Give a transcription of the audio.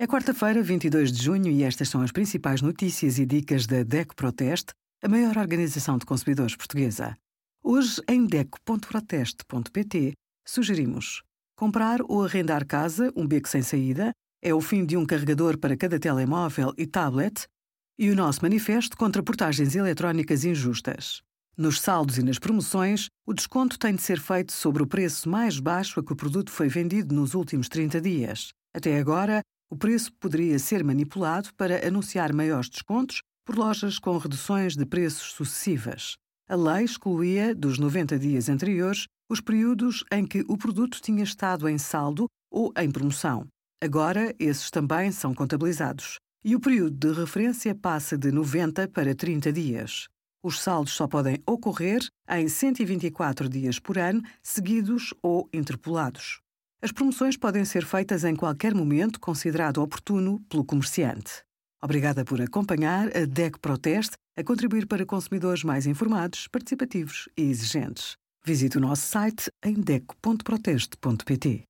É quarta-feira, 22 de junho, e estas são as principais notícias e dicas da DECO Proteste, a maior organização de consumidores portuguesa. Hoje, em DECO.proteste.pt, sugerimos comprar ou arrendar casa, um beco sem saída, é o fim de um carregador para cada telemóvel e tablet, e o nosso manifesto contra portagens eletrónicas injustas. Nos saldos e nas promoções, o desconto tem de ser feito sobre o preço mais baixo a que o produto foi vendido nos últimos 30 dias. Até agora, o preço poderia ser manipulado para anunciar maiores descontos por lojas com reduções de preços sucessivas. A lei excluía, dos 90 dias anteriores, os períodos em que o produto tinha estado em saldo ou em promoção. Agora, esses também são contabilizados. E o período de referência passa de 90 para 30 dias. Os saldos só podem ocorrer em 124 dias por ano, seguidos ou interpolados. As promoções podem ser feitas em qualquer momento considerado oportuno pelo comerciante. Obrigada por acompanhar a DEC Proteste a contribuir para consumidores mais informados, participativos e exigentes. Visite o nosso site em deco.proteste.pt.